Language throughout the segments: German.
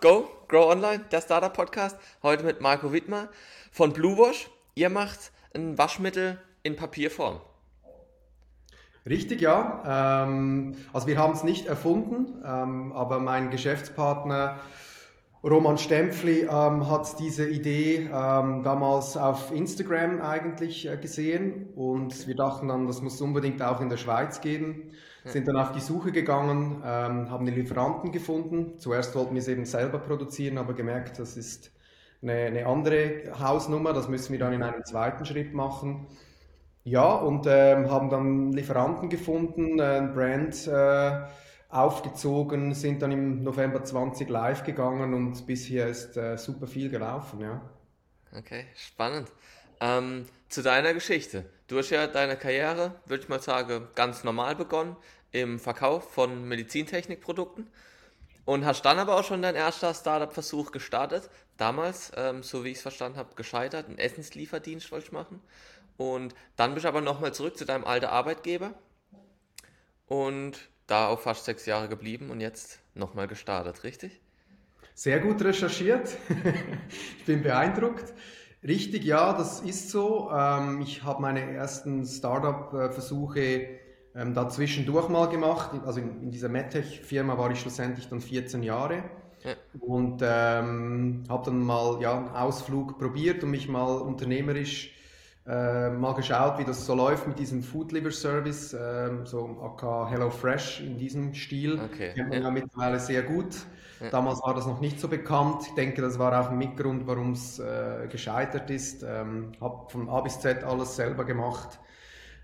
Go, Grow Online, der Startup Podcast. Heute mit Marco Wittmer von Blue Wash. Ihr macht ein Waschmittel in Papierform. Richtig, ja. Ähm, also wir haben es nicht erfunden, ähm, aber mein Geschäftspartner Roman Stempfli ähm, hat diese Idee damals auf Instagram eigentlich äh, gesehen und wir dachten dann, das muss unbedingt auch in der Schweiz geben. Sind dann auf die Suche gegangen, ähm, haben den Lieferanten gefunden. Zuerst wollten wir es eben selber produzieren, aber gemerkt, das ist eine, eine andere Hausnummer, das müssen wir dann in einem zweiten Schritt machen. Ja, und ähm, haben dann Lieferanten gefunden, äh, ein Brand. Äh, aufgezogen, sind dann im November 20 live gegangen und bisher ist äh, super viel gelaufen, ja. Okay, spannend. Ähm, zu deiner Geschichte. Du hast ja deine Karriere, würde ich mal sagen, ganz normal begonnen im Verkauf von Medizintechnikprodukten und hast dann aber auch schon dein erster Startup-Versuch gestartet. Damals, ähm, so wie ich es verstanden habe, gescheitert, einen Essenslieferdienst wollte ich machen. Und dann bist du aber nochmal zurück zu deinem alten Arbeitgeber und da auch fast sechs Jahre geblieben und jetzt nochmal gestartet, richtig? Sehr gut recherchiert. ich bin beeindruckt. Richtig, ja, das ist so. Ähm, ich habe meine ersten Startup-Versuche ähm, da zwischendurch mal gemacht. Also in, dieser MedTech-Firma war ich schlussendlich dann 14 Jahre. Ja. Und ähm, habe dann mal ja, einen Ausflug probiert und mich mal unternehmerisch äh, mal geschaut, wie das so läuft mit diesem Food Liver Service, äh, so AK Hello Fresh in diesem Stil. Okay. Kennt man ja. ja mittlerweile sehr gut. Ja. Damals war das noch nicht so bekannt. Ich denke, das war auch ein Mitgrund, warum es äh, gescheitert ist. Ähm, habe von A bis Z alles selber gemacht.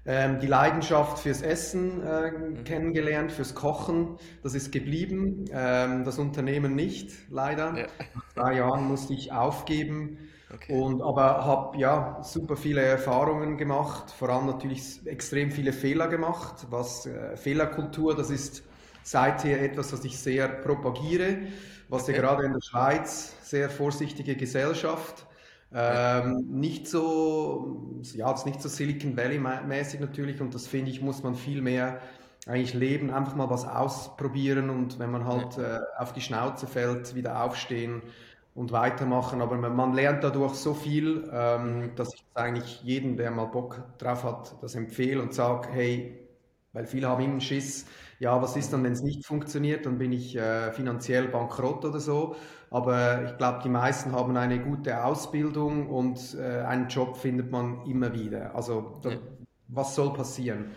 Ähm, die Leidenschaft fürs Essen äh, mhm. kennengelernt, fürs Kochen, das ist geblieben. Ähm, das Unternehmen nicht, leider. Ja. Nach drei Jahren musste ich aufgeben. Okay. Und, aber habe ja super viele Erfahrungen gemacht, vor allem natürlich extrem viele Fehler gemacht. Was äh, Fehlerkultur, das ist seither etwas, was ich sehr propagiere, was okay. ja gerade in der Schweiz sehr vorsichtige Gesellschaft. Ähm, nicht so, ja, ist nicht so Silicon Valley mäßig natürlich und das finde ich, muss man viel mehr eigentlich leben, einfach mal was ausprobieren und wenn man halt äh, auf die Schnauze fällt, wieder aufstehen und weitermachen. Aber man, man lernt dadurch so viel, ähm, dass ich das eigentlich jedem, der mal Bock drauf hat, das empfehle und sage, hey, weil viele haben immer Schiss, ja, was ist dann, wenn es nicht funktioniert, dann bin ich äh, finanziell bankrott oder so. Aber ich glaube, die meisten haben eine gute Ausbildung und äh, einen Job findet man immer wieder. Also da, ja. was soll passieren?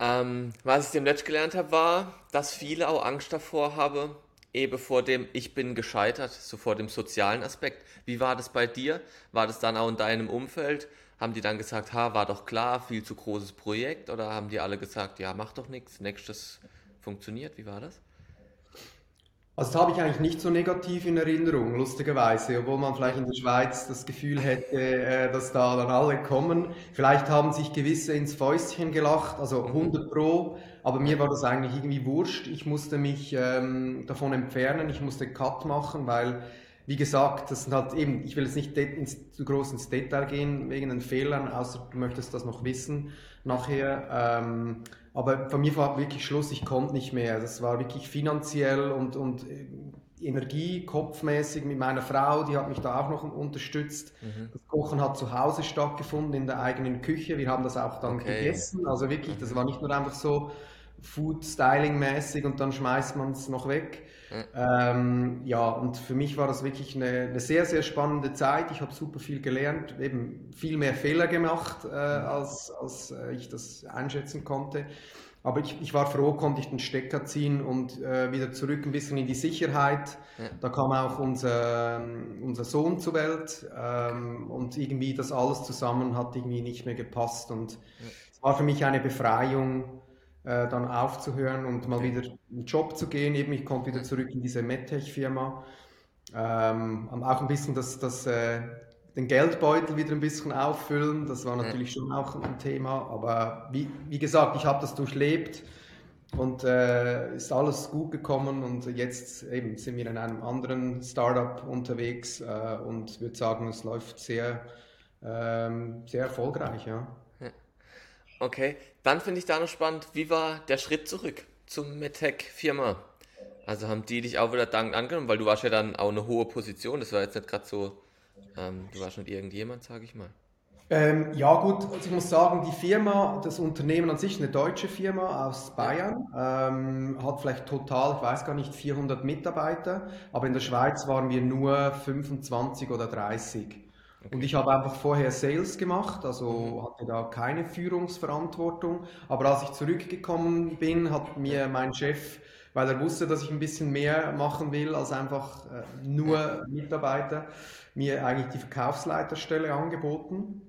Ähm, was ich dem Netz gelernt habe, war, dass viele auch Angst davor haben, eben vor dem Ich bin gescheitert, so vor dem sozialen Aspekt. Wie war das bei dir? War das dann auch in deinem Umfeld? Haben die dann gesagt, ha, war doch klar, viel zu großes Projekt? Oder haben die alle gesagt, ja, mach doch nichts, nächstes funktioniert? Wie war das? Also das habe ich eigentlich nicht so negativ in Erinnerung, lustigerweise, obwohl man vielleicht in der Schweiz das Gefühl hätte, äh, dass da dann alle kommen. Vielleicht haben sich gewisse ins Fäustchen gelacht, also 100 mhm. Pro, aber mir war das eigentlich irgendwie wurscht. Ich musste mich ähm, davon entfernen, ich musste Cut machen, weil, wie gesagt, das sind halt eben, ich will jetzt nicht ins, zu groß ins Detail gehen wegen den Fehlern, außer du möchtest das noch wissen nachher. Ähm, aber bei mir war wirklich Schluss, ich konnte nicht mehr. Das war wirklich finanziell und, und äh, Energie, kopfmäßig mit meiner Frau, die hat mich da auch noch unterstützt. Mhm. Das Kochen hat zu Hause stattgefunden, in der eigenen Küche. Wir haben das auch dann okay. gegessen. Also wirklich, das war nicht nur einfach so Food-Styling-mäßig und dann schmeißt man es noch weg. Mhm. Ähm, ja, und für mich war das wirklich eine, eine sehr, sehr spannende Zeit. Ich habe super viel gelernt, eben viel mehr Fehler gemacht, äh, als, als äh, ich das einschätzen konnte. Aber ich, ich, war froh, konnte ich den Stecker ziehen und äh, wieder zurück ein bisschen in die Sicherheit. Ja. Da kam auch unser, unser Sohn zur Welt ähm, und irgendwie das alles zusammen hat irgendwie nicht mehr gepasst. Und ja. es war für mich eine Befreiung, äh, dann aufzuhören und mal wieder in den Job zu gehen. Eben, ich konnte wieder zurück in diese MedTech-Firma. Ähm, auch ein bisschen das, das, äh, den Geldbeutel wieder ein bisschen auffüllen. Das war natürlich schon auch ein Thema. Aber wie, wie gesagt, ich habe das durchlebt und äh, ist alles gut gekommen. Und jetzt eben sind wir in einem anderen Startup unterwegs äh, und würde sagen, es läuft sehr, ähm, sehr erfolgreich. Ja. Okay, dann finde ich da noch spannend, wie war der Schritt zurück zum MedTech-Firma? Also haben die dich auch wieder dankend angenommen, weil du warst ja dann auch eine hohe Position. Das war jetzt nicht gerade so, ähm, du warst nicht irgendjemand, sage ich mal. Ähm, ja gut, also ich muss sagen, die Firma, das Unternehmen an sich, eine deutsche Firma aus Bayern, ähm, hat vielleicht total, ich weiß gar nicht, 400 Mitarbeiter, aber in der Schweiz waren wir nur 25 oder 30. Okay. Und ich habe einfach vorher Sales gemacht, also mhm. hatte da keine Führungsverantwortung. Aber als ich zurückgekommen bin, hat mir mein Chef weil er wusste, dass ich ein bisschen mehr machen will als einfach äh, nur Mitarbeiter, mir eigentlich die Verkaufsleiterstelle angeboten.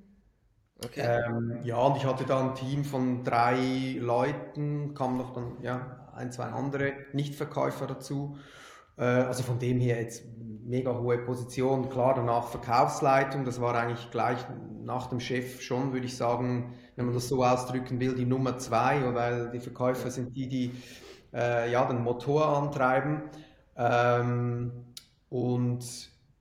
Okay. Ähm, ja, und ich hatte da ein Team von drei Leuten, kamen noch dann ja, ein, zwei andere Nichtverkäufer dazu. Äh, also von dem her jetzt mega hohe Position. Klar, danach Verkaufsleitung, das war eigentlich gleich nach dem Chef schon, würde ich sagen, wenn man das so ausdrücken will, die Nummer zwei, weil die Verkäufer sind die, die äh, ja, den Motor antreiben. Ähm, und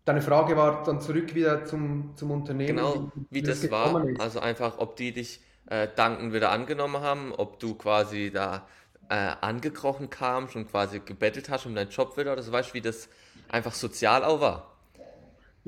deine Frage war dann zurück wieder zum, zum Unternehmen. Genau, wie, wie das, das war. Ist. Also einfach, ob die dich äh, danken wieder angenommen haben, ob du quasi da äh, angekrochen kamst und quasi gebettelt hast um deinen Job wieder oder so, weißt du, wie das einfach sozial auch war.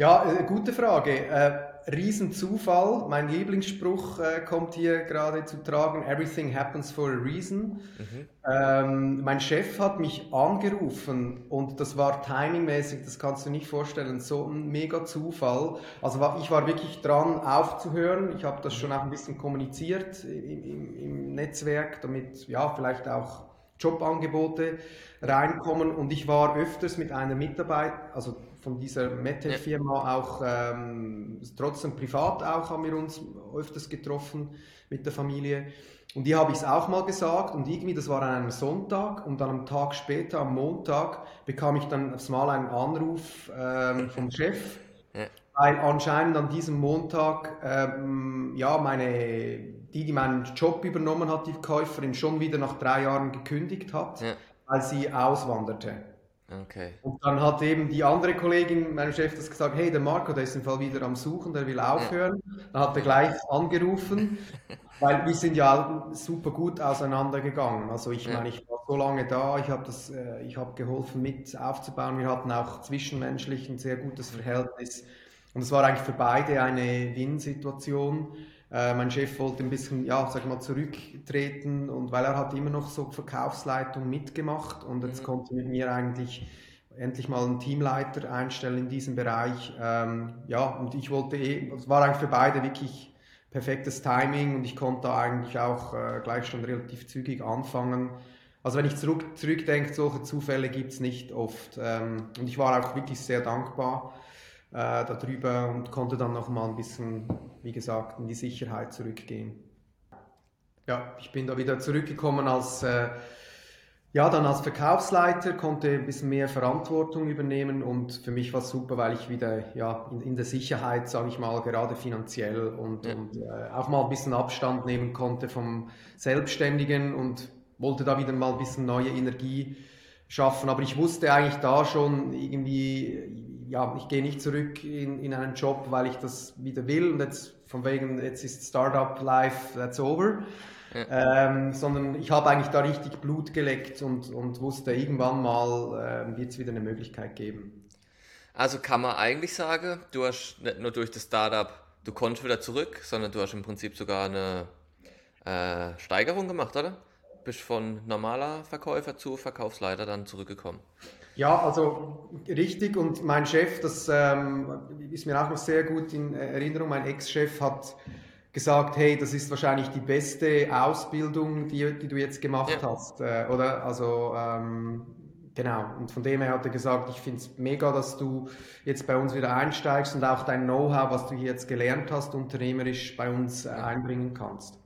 Ja, äh, gute Frage. Äh, Riesenzufall. Mein Lieblingsspruch äh, kommt hier gerade zu tragen. Everything happens for a reason. Mhm. Ähm, mein Chef hat mich angerufen und das war timingmäßig, das kannst du nicht vorstellen, so ein mega Zufall. Also ich war wirklich dran aufzuhören. Ich habe das schon auch ein bisschen kommuniziert im, im, im Netzwerk, damit ja vielleicht auch Jobangebote reinkommen und ich war öfters mit einer Mitarbeit, also von dieser MedTech-Firma auch ähm, trotzdem privat auch haben wir uns öfters getroffen mit der Familie und die habe ich es auch mal gesagt und irgendwie, das war an einem Sonntag und dann am Tag später, am Montag, bekam ich dann mal einen Anruf ähm, vom Chef, ja. weil anscheinend an diesem Montag, ähm, ja, meine, die, die meinen Job übernommen hat, die Käuferin, schon wieder nach drei Jahren gekündigt hat. Ja als sie auswanderte. Okay. Und dann hat eben die andere Kollegin, meinem Chef, das gesagt, hey, der Marco, der ist im Fall wieder am Suchen, der will aufhören. Dann hat er gleich angerufen, weil wir sind ja super gut auseinandergegangen. Also ich ja. meine, ich war so lange da, ich habe das, äh, ich habe geholfen mit aufzubauen. Wir hatten auch zwischenmenschlich ein sehr gutes Verhältnis. Und es war eigentlich für beide eine Win-Situation. Äh, mein Chef wollte ein bisschen, ja, sag mal, zurücktreten und weil er hat immer noch so Verkaufsleitung mitgemacht und jetzt mhm. konnte mit mir eigentlich endlich mal einen Teamleiter einstellen in diesem Bereich. Ähm, ja, und ich wollte eh, es war eigentlich für beide wirklich perfektes Timing und ich konnte da eigentlich auch äh, gleich schon relativ zügig anfangen. Also wenn ich zurück, zurückdenke, solche Zufälle gibt es nicht oft. Ähm, und ich war auch wirklich sehr dankbar äh, darüber und konnte dann noch mal ein bisschen, wie gesagt, in die Sicherheit zurückgehen. Ja, ich bin da wieder zurückgekommen als äh, ja, dann als Verkaufsleiter konnte ein bisschen mehr Verantwortung übernehmen und für mich war es super, weil ich wieder ja, in, in der Sicherheit, sage ich mal, gerade finanziell und, ja. und äh, auch mal ein bisschen Abstand nehmen konnte vom Selbstständigen und wollte da wieder mal ein bisschen neue Energie schaffen. Aber ich wusste eigentlich da schon irgendwie, ja, ich gehe nicht zurück in, in einen Job, weil ich das wieder will und jetzt von wegen, jetzt ist Startup Life, that's over. Ja. Ähm, sondern ich habe eigentlich da richtig Blut geleckt und, und wusste, irgendwann mal äh, wird es wieder eine Möglichkeit geben. Also kann man eigentlich sagen, du hast nicht nur durch das Startup, du konntest wieder zurück, sondern du hast im Prinzip sogar eine äh, Steigerung gemacht, oder? Bist von normaler Verkäufer zu Verkaufsleiter dann zurückgekommen. Ja, also richtig. Und mein Chef, das ähm, ist mir auch noch sehr gut in Erinnerung, mein Ex-Chef hat gesagt, hey, das ist wahrscheinlich die beste Ausbildung, die, die du jetzt gemacht ja. hast. Äh, oder? Also ähm, genau. Und von dem her hat er gesagt, ich finde es mega, dass du jetzt bei uns wieder einsteigst und auch dein Know-how, was du hier jetzt gelernt hast, unternehmerisch bei uns äh, einbringen kannst.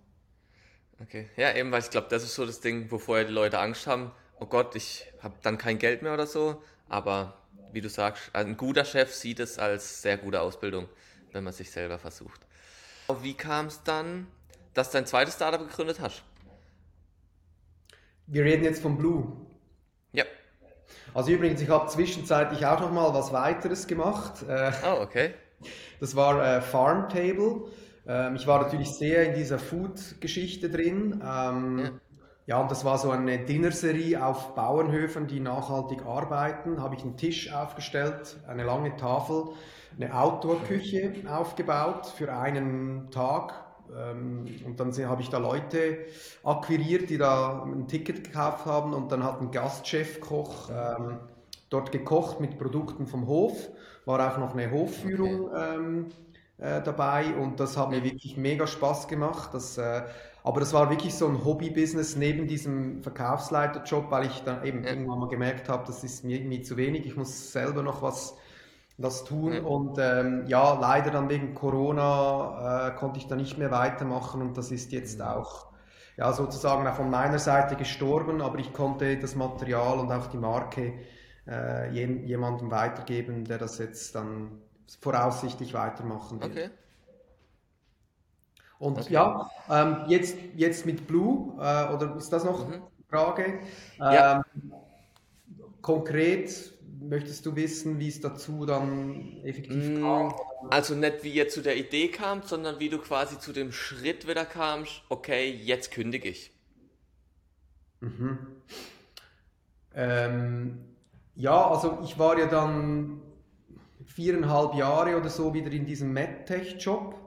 Okay, ja, eben, weil ich glaube, das ist so das Ding, wo vorher die Leute Angst haben, oh Gott, ich habe dann kein Geld mehr oder so. Aber wie du sagst, ein guter Chef sieht es als sehr gute Ausbildung, wenn man sich selber versucht. Wie kam es dann, dass du dein zweites Startup gegründet hast? Wir reden jetzt von Blue. Ja. Also übrigens, ich habe zwischenzeitlich auch noch mal was weiteres gemacht. Äh, oh, okay. Das war äh, Farmtable. Ähm, ich war natürlich sehr in dieser Food-Geschichte drin. Ähm, ja ja, und das war so eine Dinnerserie auf Bauernhöfen, die nachhaltig arbeiten. Habe ich einen Tisch aufgestellt, eine lange Tafel, eine Outdoor-Küche aufgebaut für einen Tag. Ähm, und dann habe ich da Leute akquiriert, die da ein Ticket gekauft haben. Und dann hat ein Gastchefkoch ähm, dort gekocht mit Produkten vom Hof. War auch noch eine Hofführung okay. ähm, äh, dabei. Und das hat mir wirklich mega Spaß gemacht. Das, äh, aber das war wirklich so ein Hobby-Business neben diesem Verkaufsleiterjob, weil ich dann eben ja. irgendwann mal gemerkt habe, das ist mir irgendwie zu wenig. Ich muss selber noch was, was tun. Ja. Und ähm, ja, leider dann wegen Corona äh, konnte ich da nicht mehr weitermachen und das ist jetzt mhm. auch ja, sozusagen von meiner Seite gestorben, aber ich konnte das Material und auch die Marke äh, jemandem weitergeben, der das jetzt dann voraussichtlich weitermachen will. Okay. Und okay. ja, ähm, jetzt, jetzt mit Blue, äh, oder ist das noch mhm. Frage? Ähm, ja. Konkret möchtest du wissen, wie es dazu dann effektiv mm, kam? Also nicht wie ihr zu der Idee kam, sondern wie du quasi zu dem Schritt wieder kamst, okay, jetzt kündige ich. Mhm. Ähm, ja, also ich war ja dann viereinhalb Jahre oder so wieder in diesem MedTech-Job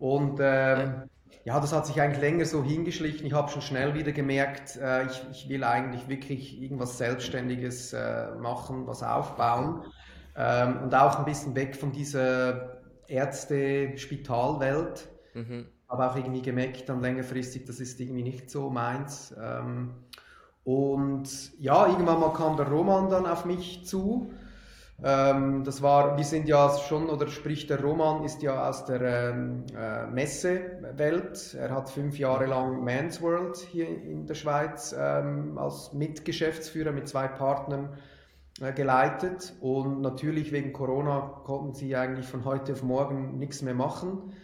und ähm, ja, das hat sich eigentlich länger so hingeschlichen. Ich habe schon schnell wieder gemerkt, äh, ich, ich, will eigentlich wirklich irgendwas Selbstständiges äh, machen, was aufbauen ähm, und auch ein bisschen weg von dieser Ärzte-Spitalwelt. Mhm. Habe auch irgendwie gemerkt, dann längerfristig, das ist irgendwie nicht so meins. Ähm, und ja, irgendwann mal kam der Roman dann auf mich zu ähm, das war, wir sind ja schon, oder sprich der Roman ist ja aus der ähm, äh, Messewelt. Er hat fünf Jahre lang Man's World hier in der Schweiz ähm, als Mitgeschäftsführer mit zwei Partnern äh, geleitet. Und natürlich wegen Corona konnten sie eigentlich von heute auf morgen nichts mehr machen.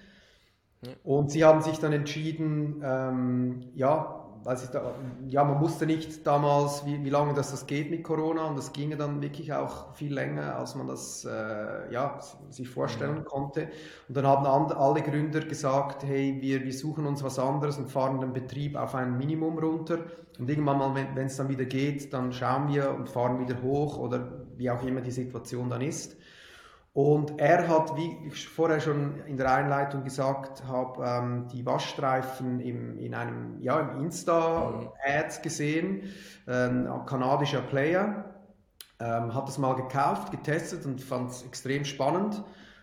Und sie haben sich dann entschieden, ähm, ja, also da, ja, man wusste nicht damals, wie, wie lange das, das geht mit Corona und das ginge dann wirklich auch viel länger, als man das äh, ja, sich vorstellen mhm. konnte. Und dann haben alle Gründer gesagt, hey, wir, wir suchen uns was anderes und fahren den Betrieb auf ein Minimum runter. Und irgendwann mal, wenn es dann wieder geht, dann schauen wir und fahren wieder hoch oder wie auch immer die Situation dann ist. Und er hat, wie ich vorher schon in der Einleitung gesagt habe, ähm, die Waschstreifen im, in einem ja, im Insta-Ad gesehen, ähm, ein kanadischer Player, ähm, hat das mal gekauft, getestet und fand es extrem spannend,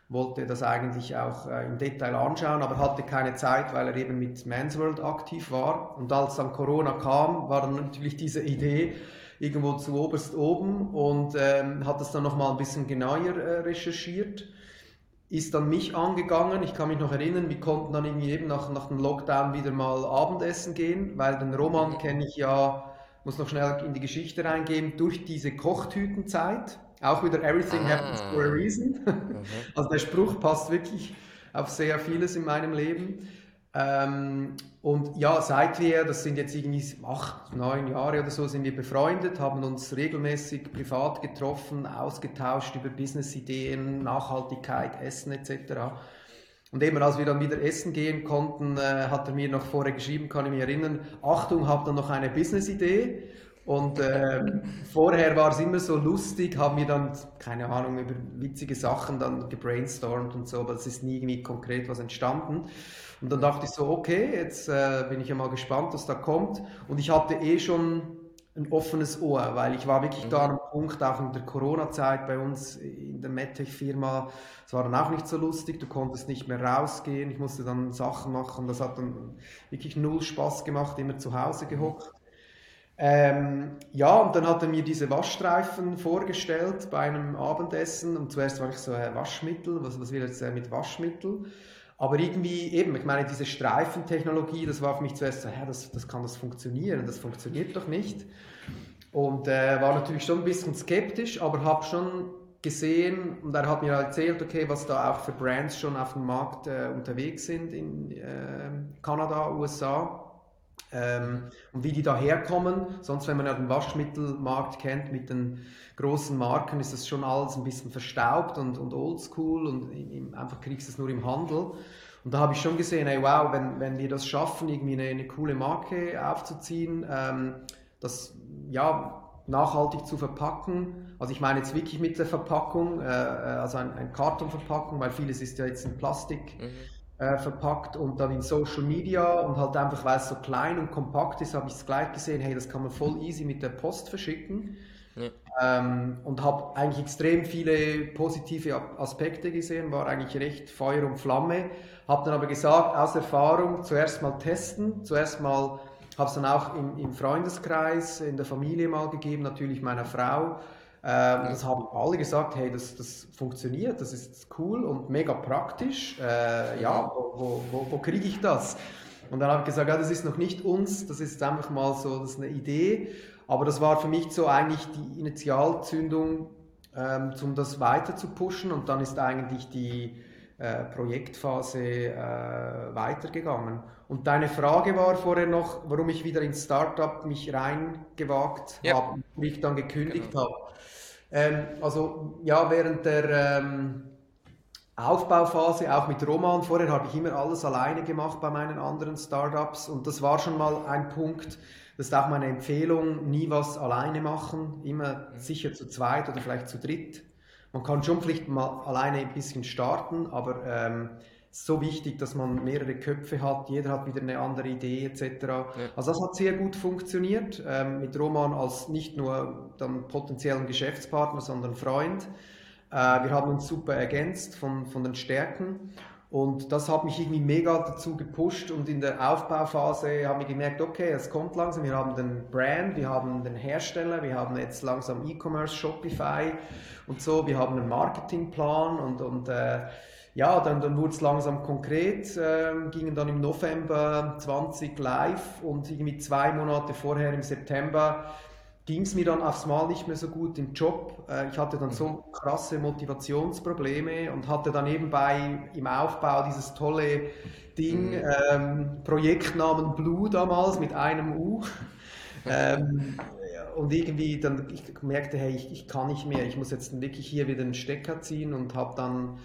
wollte das eigentlich auch äh, im Detail anschauen, aber hatte keine Zeit, weil er eben mit Mansworld aktiv war. Und als dann Corona kam, war dann natürlich diese Idee, irgendwo zu oberst oben und ähm, hat das dann nochmal ein bisschen genauer äh, recherchiert. Ist dann mich angegangen, ich kann mich noch erinnern, wir konnten dann irgendwie eben nach, nach dem Lockdown wieder mal Abendessen gehen, weil den Roman kenne ich ja, muss noch schnell in die Geschichte reingehen, durch diese Kochtütenzeit. Auch wieder Everything ah. happens for a reason. Mhm. Also der Spruch passt wirklich auf sehr vieles in meinem Leben. Ähm, und ja, seit wir, das sind jetzt irgendwie acht, neun Jahre oder so, sind wir befreundet, haben uns regelmäßig privat getroffen, ausgetauscht über Business-Ideen, Nachhaltigkeit, Essen etc. Und eben als wir dann wieder essen gehen konnten, äh, hat er mir noch vorher geschrieben, kann ich mich erinnern, Achtung, habt ihr noch eine Business-Idee? Und äh, vorher war es immer so lustig, haben wir dann, keine Ahnung, über witzige Sachen dann gebrainstormt und so, aber es ist nie irgendwie konkret was entstanden. Und dann dachte ich so, okay, jetzt äh, bin ich ja mal gespannt, was da kommt. Und ich hatte eh schon ein offenes Ohr, weil ich war wirklich mhm. da am Punkt, auch in der Corona-Zeit bei uns in der MedTech-Firma, es war dann auch nicht so lustig, du konntest nicht mehr rausgehen, ich musste dann Sachen machen, das hat dann wirklich null Spaß gemacht, immer zu Hause gehockt. Ähm, ja, und dann hat er mir diese Waschstreifen vorgestellt bei einem Abendessen und zuerst war ich so, äh, Waschmittel, was, was will jetzt äh, mit Waschmittel? Aber irgendwie eben, ich meine, diese Streifentechnologie, das war für mich zuerst so, hä, das, das kann das funktionieren, das funktioniert doch nicht. Und äh, war natürlich schon ein bisschen skeptisch, aber habe schon gesehen und er hat mir erzählt, okay, was da auch für Brands schon auf dem Markt äh, unterwegs sind in äh, Kanada, USA ähm, und wie die daherkommen. Sonst, wenn man ja den Waschmittelmarkt kennt mit den großen Marken, ist das schon alles ein bisschen verstaubt und, und oldschool und im, einfach kriegst du es nur im Handel. Und da habe ich schon gesehen, hey, wow, wenn, wenn wir das schaffen, irgendwie eine, eine coole Marke aufzuziehen, ähm, das ja nachhaltig zu verpacken. Also ich meine jetzt wirklich mit der Verpackung, äh, äh also ein, ein Kartonverpackung, weil vieles ist ja jetzt in Plastik. Mhm äh, verpackt und dann in Social Media und halt einfach, weil es so klein und kompakt ist, habe ich es gleich gesehen, hey, das kann man voll easy mit der Post verschicken. Ja. Ähm, und habe eigentlich extrem viele positive Aspekte gesehen, war eigentlich recht Feuer und Flamme. Habe dann aber gesagt, aus Erfahrung zuerst mal testen, zuerst mal habe es dann auch im, im Freundeskreis, in der Familie mal gegeben, natürlich meiner Frau. Ähm, das haben alle gesagt, hey, das, das funktioniert, das ist cool und mega praktisch. Äh, ja, wo, wo, wo kriege ich das? Und dann habe ich gesagt, ja, das ist noch nicht uns, das ist einfach mal so, das ist eine Idee. Aber das war für mich so eigentlich die Initialzündung, ähm, um das weiter zu pushen. Und dann ist eigentlich die äh, Projektphase äh, weitergegangen. Und deine Frage war vorher noch, warum ich wieder ins Startup mich reingewagt ja. habe, wie ich dann gekündigt genau. habe. Ähm, also ja, während der ähm, Aufbauphase, auch mit Roman, vorher habe ich immer alles alleine gemacht bei meinen anderen Startups. Und das war schon mal ein Punkt, das ist auch meine Empfehlung, nie was alleine machen, immer sicher zu zweit oder vielleicht zu dritt. Man kann schon vielleicht mal alleine ein bisschen starten, aber ähm, so wichtig, dass man mehrere Köpfe hat, jeder hat wieder eine andere Idee etc. Ja. Also das hat sehr gut funktioniert, ähm, mit Roman als nicht nur dann potenziellen Geschäftspartner, sondern Freund. Äh, wir haben uns super ergänzt von, von den Stärken und das hat mich irgendwie mega dazu gepusht und in der Aufbauphase haben wir gemerkt, okay, es kommt langsam, wir haben den Brand, wir haben den Hersteller, wir haben jetzt langsam E-Commerce, Shopify und so, wir haben einen Marketingplan und, und äh, ja, dann, dann wurde es langsam konkret, äh, gingen dann im November 20 live und irgendwie zwei Monate vorher im September ging es mir dann aufs Mal nicht mehr so gut im Job. Äh, ich hatte dann so mhm. krasse Motivationsprobleme und hatte dann nebenbei im Aufbau dieses tolle Ding, mhm. ähm, Projektnamen Blue damals mit einem U. ähm, und irgendwie dann, ich merkte, hey, ich, ich kann nicht mehr, ich muss jetzt wirklich hier wieder einen Stecker ziehen und habe dann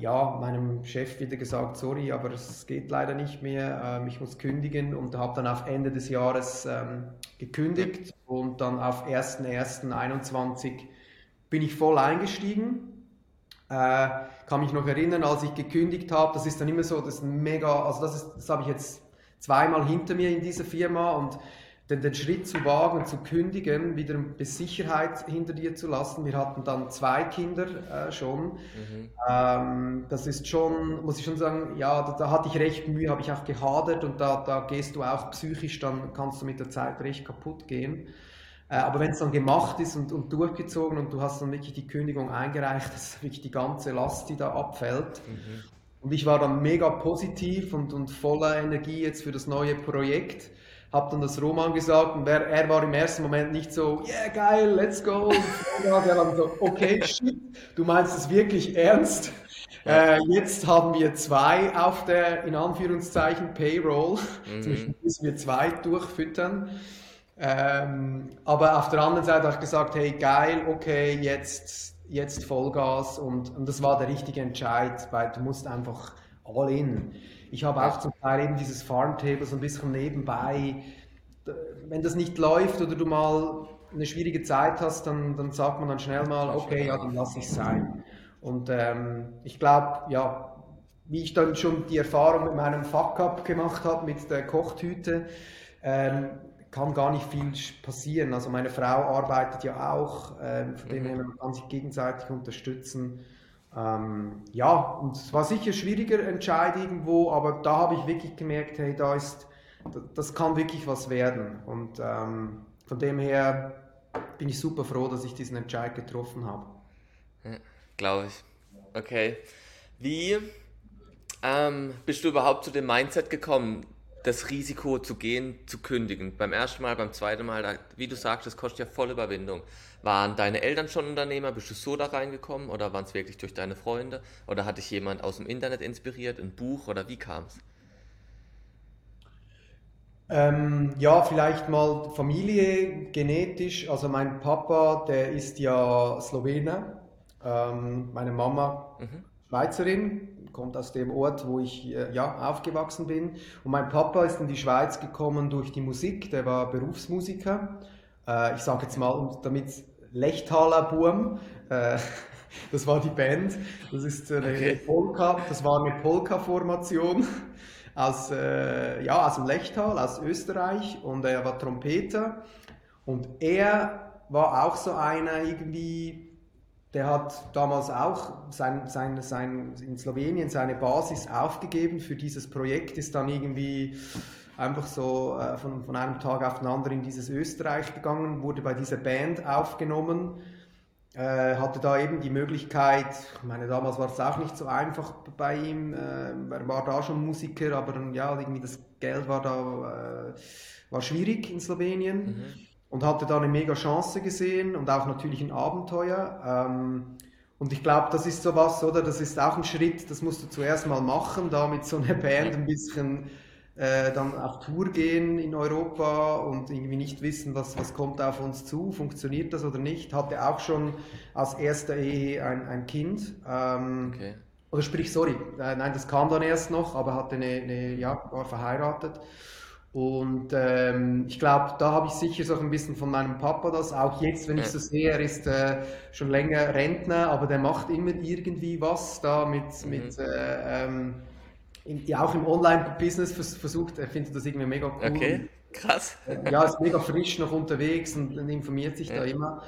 ja, meinem Chef wieder gesagt, sorry, aber es geht leider nicht mehr, ähm, ich muss kündigen und habe dann auf Ende des Jahres ähm, gekündigt und dann auf 1.1.21 bin ich voll eingestiegen. Äh, kann mich noch erinnern, als ich gekündigt habe, das ist dann immer so, das ist mega, also das, das habe ich jetzt zweimal hinter mir in dieser Firma und den, den Schritt zu wagen, zu kündigen, wieder ein bisschen Sicherheit hinter dir zu lassen. Wir hatten dann zwei Kinder äh, schon. Mhm. Ähm, das ist schon, muss ich schon sagen, ja, da, da hatte ich recht Mühe, habe ich auch gehadert und da, da gehst du auch psychisch, dann kannst du mit der Zeit recht kaputt gehen. Äh, aber wenn es dann gemacht ist und, und, durchgezogen und du hast dann wirklich die Kündigung eingereicht, das ist wirklich die ganze Last, die da abfällt. Mhm. Und ich war dann mega positiv und, und voller Energie jetzt für das neue Projekt habe dann das Roman gesagt und er, er, war im ersten Moment nicht so, yeah, geil, let's go. er war dann so, okay, shit, du meinst es wirklich ernst. Äh, jetzt haben wir zwei auf der, in Anführungszeichen, Payroll. Mhm. müssen wir zwei durchfüttern. Ähm, aber auf der anderen Seite habe ich gesagt, hey, geil, okay, jetzt, jetzt Vollgas. Und, und das war der richtige Entscheid, weil du musst einfach all in. Ich habe auch zum Teil eben dieses Farmtable so ein bisschen nebenbei. Wenn das nicht läuft oder du mal eine schwierige Zeit hast, dann, dann sagt man dann schnell mal, okay, ja, dann lasse ich es sein. Und ähm, ich glaube, ja, wie ich dann schon die Erfahrung mit meinem Fuck-up gemacht habe, mit der Kochtüte, ähm, kann gar nicht viel passieren. Also meine Frau arbeitet ja auch, ähm, von dem her man kann sich gegenseitig unterstützen. Ähm, ja, und es war sicher schwieriger Entscheid irgendwo, aber da habe ich wirklich gemerkt, hey, da ist, das kann wirklich was werden. Und ähm, von dem her bin ich super froh, dass ich diesen Entscheid getroffen habe. Ja, Glaube ich. Okay. Wie ähm, bist du überhaupt zu dem Mindset gekommen, das Risiko zu gehen, zu kündigen? Beim ersten Mal, beim zweiten Mal, wie du sagst, das kostet ja voll Überwindung. Waren deine Eltern schon Unternehmer? Bist du so da reingekommen oder waren es wirklich durch deine Freunde? Oder hat dich jemand aus dem Internet inspiriert, ein Buch oder wie kam es? Ähm, ja, vielleicht mal Familie genetisch. Also mein Papa, der ist ja Slowener. Ähm, meine Mama mhm. Schweizerin, kommt aus dem Ort, wo ich äh, ja, aufgewachsen bin. Und mein Papa ist in die Schweiz gekommen durch die Musik, der war Berufsmusiker. Äh, ich sage jetzt mal, damit Lechtaler Burm, äh, das war die Band, das ist eine okay. Polka, das war eine Polka-Formation aus, ja, aus dem Lechtal, aus Österreich und er war Trompeter und er war auch so einer irgendwie, der hat damals auch sein, sein, sein, in Slowenien seine Basis aufgegeben für dieses Projekt, ist dann irgendwie einfach so äh, von, von einem Tag auf den anderen in dieses Österreich gegangen, wurde bei dieser Band aufgenommen äh, hatte da eben die Möglichkeit, ich meine, damals war es auch nicht so einfach bei ihm, äh, er war da schon Musiker, aber ja, irgendwie das Geld war da, äh, war schwierig in Slowenien mhm. Und hatte da eine mega Chance gesehen und auch natürlich ein Abenteuer. Ähm, und ich glaube, das ist sowas, oder? Das ist auch ein Schritt, das musst du zuerst mal machen, da mit so einer Band ein bisschen äh, dann auf Tour gehen in Europa und irgendwie nicht wissen, was, was kommt auf uns zu, funktioniert das oder nicht. Hatte auch schon aus erster Ehe ein, ein Kind. Ähm, okay. Oder sprich, sorry, äh, nein, das kam dann erst noch, aber hatte eine, eine ja, war verheiratet. Und ähm, ich glaube, da habe ich sicher so ein bisschen von meinem Papa das, auch jetzt, wenn ich so sehe, er ist äh, schon länger Rentner, aber der macht immer irgendwie was da mit, mhm. mit äh, ähm, in, ja, auch im Online-Business vers versucht, er findet das irgendwie mega cool. Okay, krass. ja, ist mega frisch noch unterwegs und, und informiert sich ja. da immer.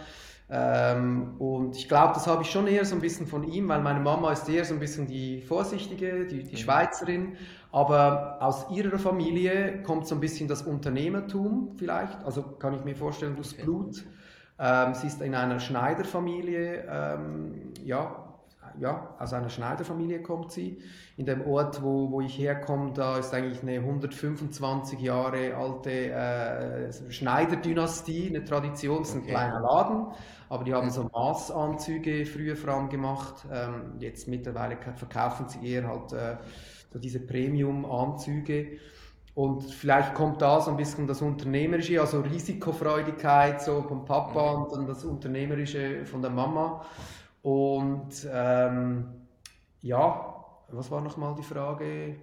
Ähm, und ich glaube, das habe ich schon eher so ein bisschen von ihm, weil meine Mama ist eher so ein bisschen die Vorsichtige, die, die mhm. Schweizerin. Aber aus ihrer Familie kommt so ein bisschen das Unternehmertum vielleicht. Also kann ich mir vorstellen, durchs okay. Blut. Ähm, sie ist in einer Schneiderfamilie, ähm, ja, ja, aus einer Schneiderfamilie kommt sie. In dem Ort, wo, wo ich herkomme, da ist eigentlich eine 125 Jahre alte äh, Schneiderdynastie, eine Tradition, das ist ein okay. kleiner Laden, aber die haben so Maßanzüge früher vor allem gemacht. Ähm, jetzt mittlerweile verkaufen sie eher halt äh, so diese Premium-Anzüge. Und vielleicht kommt da so ein bisschen das Unternehmerische, also Risikofreudigkeit so vom Papa mhm. und dann das Unternehmerische von der Mama. Und ähm, ja, was war nochmal die Frage?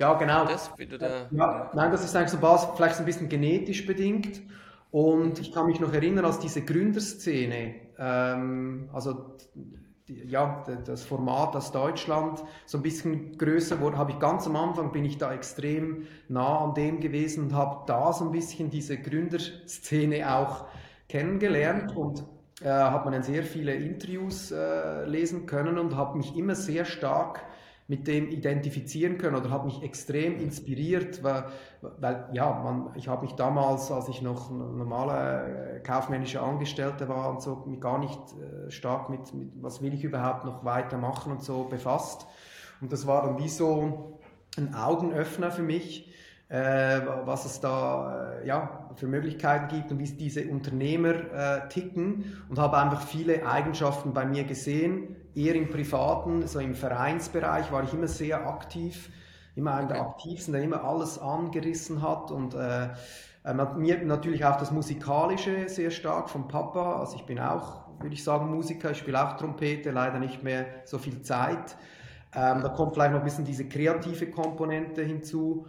Ja, genau. Das, da, ja, nein, das ist eigentlich so was, vielleicht ein bisschen genetisch bedingt. Und ich kann mich noch erinnern, als diese Gründerszene, ähm, also ja, das Format aus Deutschland so ein bisschen größer wurde, habe ich ganz am Anfang bin ich da extrem nah an dem gewesen und habe da so ein bisschen diese Gründerszene auch kennengelernt und äh, hat man dann sehr viele Interviews äh, lesen können und habe mich immer sehr stark mit dem identifizieren können oder hat mich extrem inspiriert, weil, weil ja, man, ich habe mich damals, als ich noch normale äh, kaufmännische Angestellte war und so, gar nicht äh, stark mit, mit, was will ich überhaupt noch weitermachen und so befasst. Und das war dann wie so ein Augenöffner für mich, äh, was es da äh, ja, für Möglichkeiten gibt und wie diese Unternehmer äh, ticken und habe einfach viele Eigenschaften bei mir gesehen, eher im privaten, so im Vereinsbereich war ich immer sehr aktiv, immer einer der aktivsten, der immer alles angerissen hat und äh, äh mir natürlich auch das Musikalische sehr stark vom Papa, also ich bin auch, würde ich sagen, Musiker, ich spiele auch Trompete, leider nicht mehr so viel Zeit. Ähm, da kommt vielleicht noch ein bisschen diese kreative Komponente hinzu.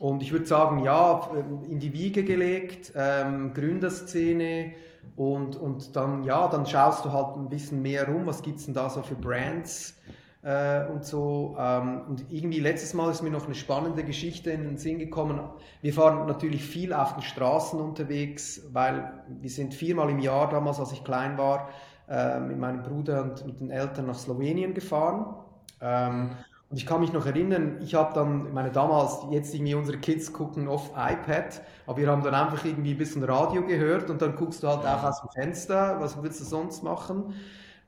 Und ich würde sagen, ja, in die Wiege gelegt, ähm, Gründerszene und, und dann, ja, dann schaust du halt ein bisschen mehr rum, was gibt es denn da so für Brands äh, und so. Ähm, und irgendwie letztes Mal ist mir noch eine spannende Geschichte in den Sinn gekommen. Wir fahren natürlich viel auf den Straßen unterwegs, weil wir sind viermal im Jahr damals, als ich klein war, äh, mit meinem Bruder und mit den Eltern nach Slowenien gefahren. Ähm, und ich kann mich noch erinnern, ich habe dann, ich meine damals, jetzt irgendwie unsere Kids gucken oft iPad, aber wir haben dann einfach irgendwie ein bisschen Radio gehört und dann guckst du halt auch aus dem Fenster, was willst du sonst machen?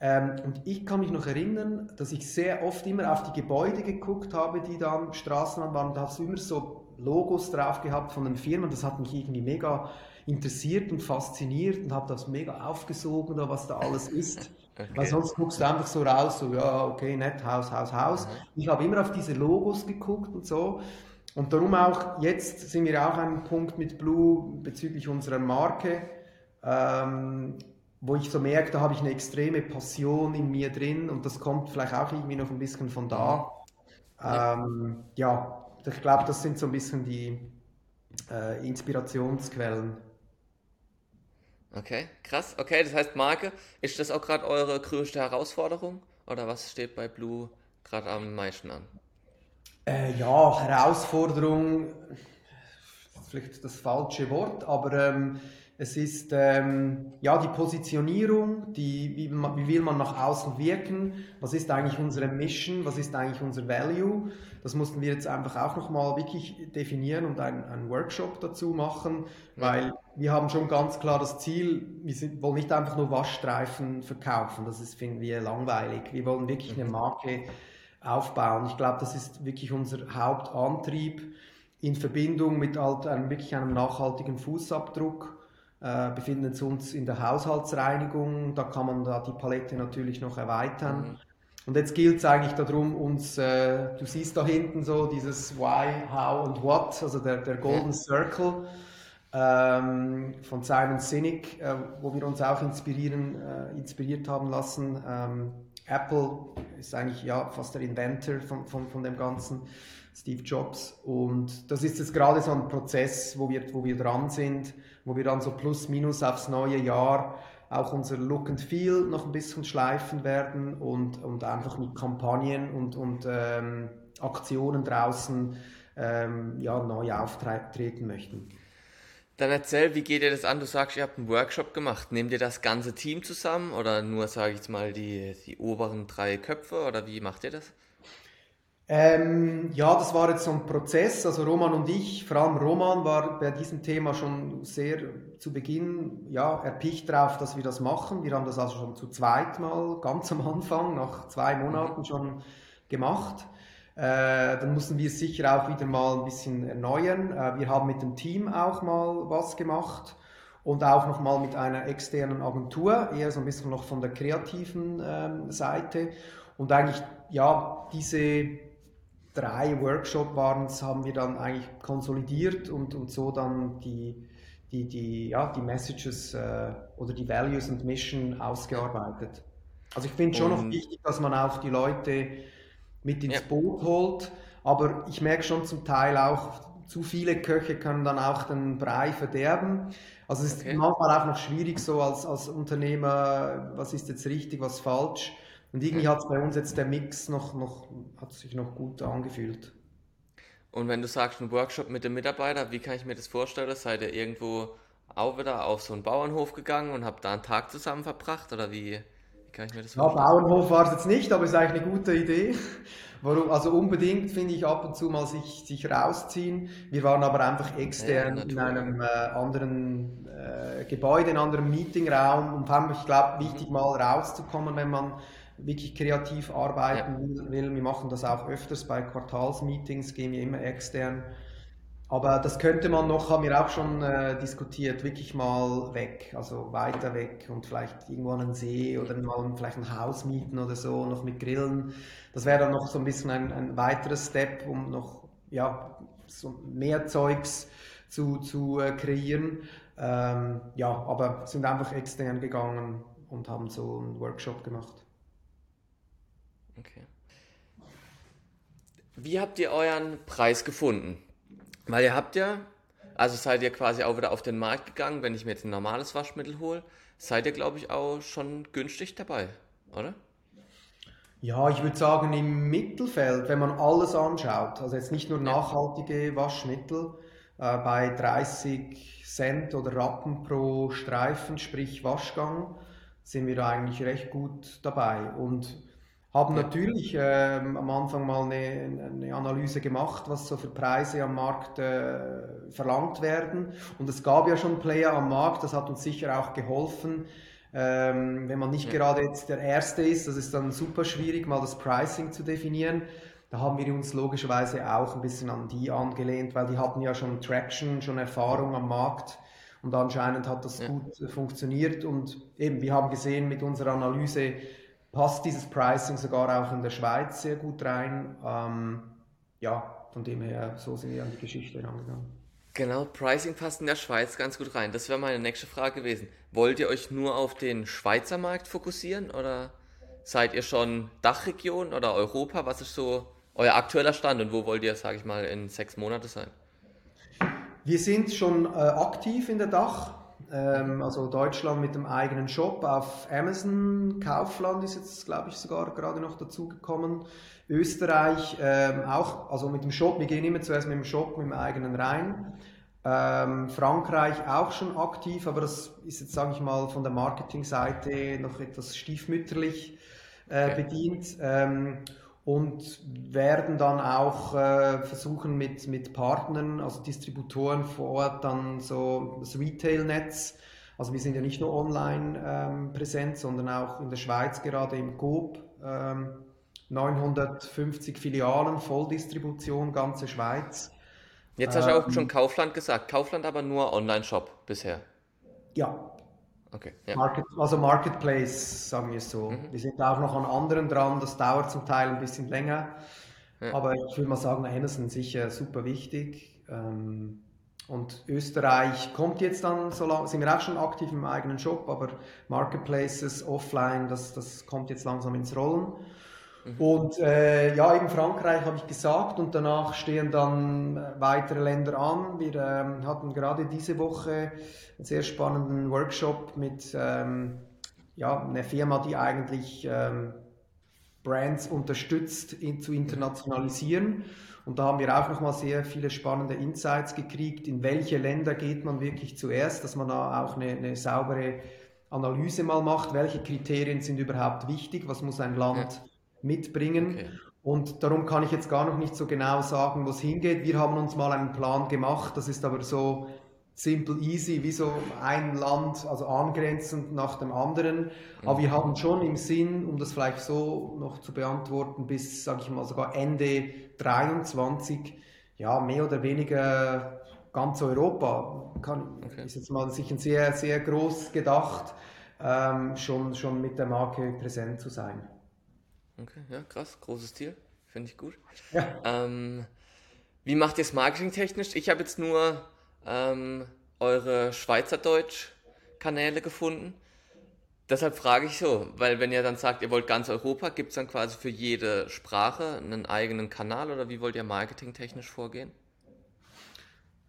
Ähm, und ich kann mich noch erinnern, dass ich sehr oft immer auf die Gebäude geguckt habe, die dann Straßenrand waren. Da hast du immer so Logos drauf gehabt von den Firmen. Das hat mich irgendwie mega interessiert und fasziniert und habe das mega aufgesogen, was da alles ist. Okay. Weil sonst guckst du einfach so raus, so, ja, okay, nett, Haus, Haus, Haus. Mhm. Ich habe immer auf diese Logos geguckt und so. Und darum auch, jetzt sind wir auch an einem Punkt mit Blue bezüglich unserer Marke, ähm, wo ich so merke, da habe ich eine extreme Passion in mir drin und das kommt vielleicht auch irgendwie noch ein bisschen von da. Ja, ähm, ja ich glaube, das sind so ein bisschen die äh, Inspirationsquellen. Okay, krass. Okay, das heißt Marke, ist das auch gerade eure größte Herausforderung oder was steht bei Blue gerade am meisten an? Äh, ja, Herausforderung, vielleicht das falsche Wort, aber ähm, es ist ähm, ja die Positionierung, die, wie, wie, will man nach außen wirken, was ist eigentlich unsere Mission, was ist eigentlich unser Value. Das mussten wir jetzt einfach auch nochmal wirklich definieren und einen, Workshop dazu machen, weil wir haben schon ganz klar das Ziel, wir sind, wollen nicht einfach nur Waschstreifen verkaufen, das ist, finden wir langweilig. Wir wollen wirklich eine Marke aufbauen. Ich glaube, das ist wirklich unser Hauptantrieb in Verbindung mit halt einem, wirklich einem nachhaltigen Fußabdruck äh, befinden uns in der Haushaltsreinigung. Da kann man da die Palette natürlich noch erweitern. Mhm. Und jetzt gilt es eigentlich darum, uns, äh, du siehst da hinten so dieses Why, How und What, also der, der Golden Circle ähm, von Simon Sinek, äh, wo wir uns auch inspirieren, äh, inspiriert haben lassen. Ähm, Apple ist eigentlich ja fast der Inventor von, von, von dem Ganzen, Steve Jobs. Und das ist jetzt gerade so ein Prozess, wo wir, wo wir dran sind wo wir dann so plus minus aufs neue Jahr auch unser Look and Feel noch ein bisschen schleifen werden und, und einfach mit Kampagnen und, und ähm, Aktionen draußen ähm, ja, neu auftreten möchten. Dann erzähl, wie geht ihr das an? Du sagst, ihr habt einen Workshop gemacht. Nehmt ihr das ganze Team zusammen oder nur, sage ich jetzt mal, die, die oberen drei Köpfe oder wie macht ihr das? Ähm, ja, das war jetzt so ein Prozess. Also Roman und ich, vor allem Roman war bei diesem Thema schon sehr zu Beginn ja, erpicht drauf, dass wir das machen. Wir haben das also schon zu zweit mal ganz am Anfang, nach zwei Monaten schon gemacht. Äh, dann mussten wir es sicher auch wieder mal ein bisschen erneuern. Äh, wir haben mit dem Team auch mal was gemacht und auch noch mal mit einer externen Agentur, eher so ein bisschen noch von der kreativen ähm, Seite. Und eigentlich, ja, diese drei Workshop waren haben wir dann eigentlich konsolidiert und, und so dann die, die, die, ja, die Messages äh, oder die Values und Mission ausgearbeitet. Also ich finde schon noch wichtig, dass man auch die Leute mit ins ja. Boot holt, aber ich merke schon zum Teil auch, zu viele Köche können dann auch den Brei verderben. Also es ist okay. manchmal auch noch schwierig so als, als Unternehmer, was ist jetzt richtig, was falsch. Und irgendwie hat es bei uns jetzt der Mix noch, noch, hat sich noch gut angefühlt. Und wenn du sagst, ein Workshop mit dem Mitarbeiter, wie kann ich mir das vorstellen? Seid ihr irgendwo auch wieder auf so einen Bauernhof gegangen und habt da einen Tag zusammen verbracht? Oder wie, wie kann ich mir das vorstellen? Ja, Bauernhof war es jetzt nicht, aber es ist eigentlich eine gute Idee. Warum? Also unbedingt finde ich ab und zu mal sich, sich rausziehen. Wir waren aber einfach extern ja, in einem äh, anderen äh, Gebäude, in einem anderen Meetingraum und haben, ich glaube, wichtig mal rauszukommen, wenn man wirklich kreativ arbeiten ja. will. Wir machen das auch öfters bei Quartalsmeetings, gehen wir immer extern. Aber das könnte man noch, haben wir auch schon äh, diskutiert, wirklich mal weg, also weiter weg und vielleicht irgendwo an einen See oder mal vielleicht ein Haus mieten oder so, noch mit Grillen. Das wäre dann noch so ein bisschen ein, ein weiteres Step, um noch ja, so mehr Zeugs zu, zu äh, kreieren. Ähm, ja, aber sind einfach extern gegangen und haben so einen Workshop gemacht. Okay. Wie habt ihr euren Preis gefunden? Weil ihr habt ja, also seid ihr quasi auch wieder auf den Markt gegangen, wenn ich mir jetzt ein normales Waschmittel hole, seid ihr, glaube ich, auch schon günstig dabei, oder? Ja, ich würde sagen im Mittelfeld, wenn man alles anschaut, also jetzt nicht nur nachhaltige Waschmittel, äh, bei 30 Cent oder Rappen pro Streifen, sprich Waschgang, sind wir da eigentlich recht gut dabei. Und haben natürlich ähm, am Anfang mal eine, eine, Analyse gemacht, was so für Preise am Markt äh, verlangt werden. Und es gab ja schon Player am Markt, das hat uns sicher auch geholfen. Ähm, wenn man nicht ja. gerade jetzt der Erste ist, das ist dann super schwierig, mal das Pricing zu definieren. Da haben wir uns logischerweise auch ein bisschen an die angelehnt, weil die hatten ja schon Traction, schon Erfahrung am Markt. Und anscheinend hat das ja. gut äh, funktioniert. Und eben, wir haben gesehen mit unserer Analyse, passt dieses Pricing sogar auch in der Schweiz sehr gut rein. Ähm, ja, von dem her, so sind wir an die Geschichte herangegangen. Genau, Pricing passt in der Schweiz ganz gut rein. Das wäre meine nächste Frage gewesen. Wollt ihr euch nur auf den Schweizer Markt fokussieren oder seid ihr schon Dachregion oder Europa? Was ist so euer aktueller Stand und wo wollt ihr, sage ich mal, in sechs Monaten sein? Wir sind schon äh, aktiv in der Dach, ähm, also Deutschland mit dem eigenen Shop auf Amazon, Kaufland ist jetzt, glaube ich, sogar gerade noch dazugekommen. Österreich ähm, auch, also mit dem Shop, wir gehen immer zuerst mit dem Shop, mit dem eigenen rein. Ähm, Frankreich auch schon aktiv, aber das ist jetzt, sage ich mal, von der Marketingseite noch etwas stiefmütterlich äh, bedient. Ähm, und werden dann auch äh, versuchen mit, mit Partnern, also Distributoren vor Ort, dann so das Retail-Netz. Also wir sind ja nicht nur online ähm, präsent, sondern auch in der Schweiz gerade im Coop. Ähm, 950 Filialen, Volldistribution, ganze Schweiz. Jetzt hast du auch ähm, schon Kaufland gesagt. Kaufland aber nur Online-Shop bisher. Ja. Okay. Ja. Market, also Marketplace, sagen wir es so. Mhm. Wir sind auch noch an anderen dran, das dauert zum Teil ein bisschen länger. Ja. Aber ich würde mal sagen, Amazon sicher super wichtig. Ähm, und Österreich kommt jetzt dann so lang, sind wir auch schon aktiv im eigenen Shop, aber Marketplaces offline, das, das kommt jetzt langsam ins Rollen. Mhm. Und äh, ja, eben Frankreich habe ich gesagt und danach stehen dann äh, weitere Länder an. Wir ähm, hatten gerade diese Woche einen sehr spannenden Workshop mit ähm, ja, einer Firma, die eigentlich ähm, Brands unterstützt, in, zu internationalisieren. Und da haben wir auch nochmal sehr viele spannende Insights gekriegt, in welche Länder geht man wirklich zuerst, dass man da auch eine, eine saubere Analyse mal macht, welche Kriterien sind überhaupt wichtig, was muss ein Land ja mitbringen. Okay. Und darum kann ich jetzt gar noch nicht so genau sagen, wo es hingeht. Wir haben uns mal einen Plan gemacht, das ist aber so simple easy, wie so ein Land, also angrenzend nach dem anderen. Aber wir haben schon im Sinn, um das vielleicht so noch zu beantworten, bis, sage ich mal, sogar Ende 23, ja, mehr oder weniger ganz Europa, kann, okay. ist jetzt mal sicher sehr, sehr groß gedacht, ähm, schon, schon mit der Marke präsent zu sein. Okay, ja, krass, großes Ziel. Finde ich gut. Ja. Ähm, wie macht ihr es marketingtechnisch? Ich habe jetzt nur ähm, eure Schweizerdeutsch-Kanäle gefunden. Deshalb frage ich so, weil wenn ihr dann sagt, ihr wollt ganz Europa, gibt es dann quasi für jede Sprache einen eigenen Kanal oder wie wollt ihr marketingtechnisch vorgehen?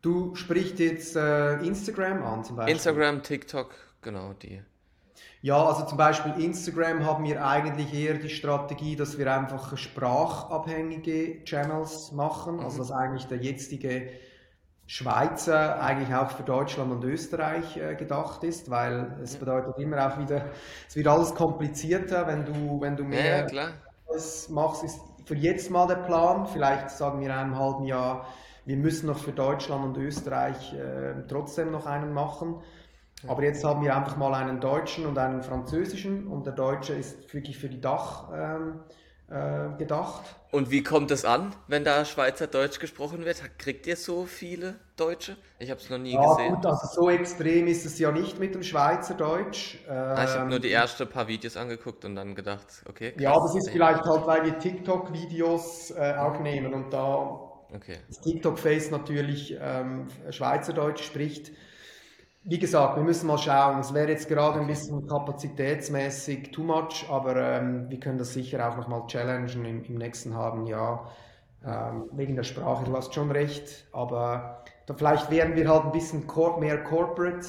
Du sprichst jetzt äh, Instagram an zum Beispiel. Instagram, TikTok, genau die. Ja, also zum Beispiel Instagram haben wir eigentlich eher die Strategie, dass wir einfach sprachabhängige Channels machen, also mhm. dass eigentlich der jetzige Schweizer eigentlich auch für Deutschland und Österreich äh, gedacht ist, weil es bedeutet immer auch wieder, es wird alles komplizierter, wenn du, wenn du mehr ja, machst, ist für jetzt mal der Plan, vielleicht sagen wir in einem halben Jahr, wir müssen noch für Deutschland und Österreich äh, trotzdem noch einen machen. Aber jetzt haben wir einfach mal einen deutschen und einen französischen und der deutsche ist wirklich für die Dach ähm, äh, gedacht. Und wie kommt es an, wenn da Schweizerdeutsch gesprochen wird? Kriegt ihr so viele Deutsche? Ich habe es noch nie ja, gesehen. Gut, also so extrem ist es ja nicht mit dem Schweizerdeutsch. Ähm, ah, ich habe nur die ersten paar Videos angeguckt und dann gedacht, okay. Krass, ja, das ist vielleicht halt, weil wir TikTok-Videos äh, auch nehmen und da okay. das TikTok-Face natürlich ähm, Schweizerdeutsch spricht wie gesagt, wir müssen mal schauen. Es wäre jetzt gerade ein bisschen kapazitätsmäßig too much, aber ähm, wir können das sicher auch nochmal challengen im, im, nächsten halben Jahr. Ähm, wegen der Sprache, du hast schon recht, aber da vielleicht wären wir halt ein bisschen cor mehr corporate,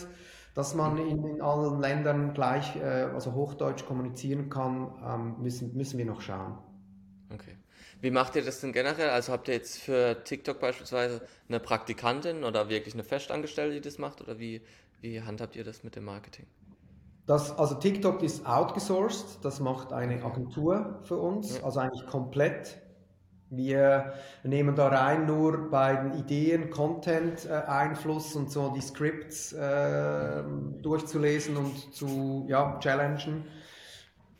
dass man in, in allen Ländern gleich, äh, also Hochdeutsch kommunizieren kann, ähm, müssen, müssen wir noch schauen. Okay. Wie macht ihr das denn generell? Also habt ihr jetzt für TikTok beispielsweise eine Praktikantin oder wirklich eine Festangestellte, die das macht? Oder wie, wie handhabt ihr das mit dem Marketing? Das, also TikTok ist outgesourced, das macht eine Agentur für uns, also eigentlich komplett. Wir nehmen da rein nur bei den Ideen, Content, äh, Einfluss und so die Scripts äh, durchzulesen und zu ja, challengen.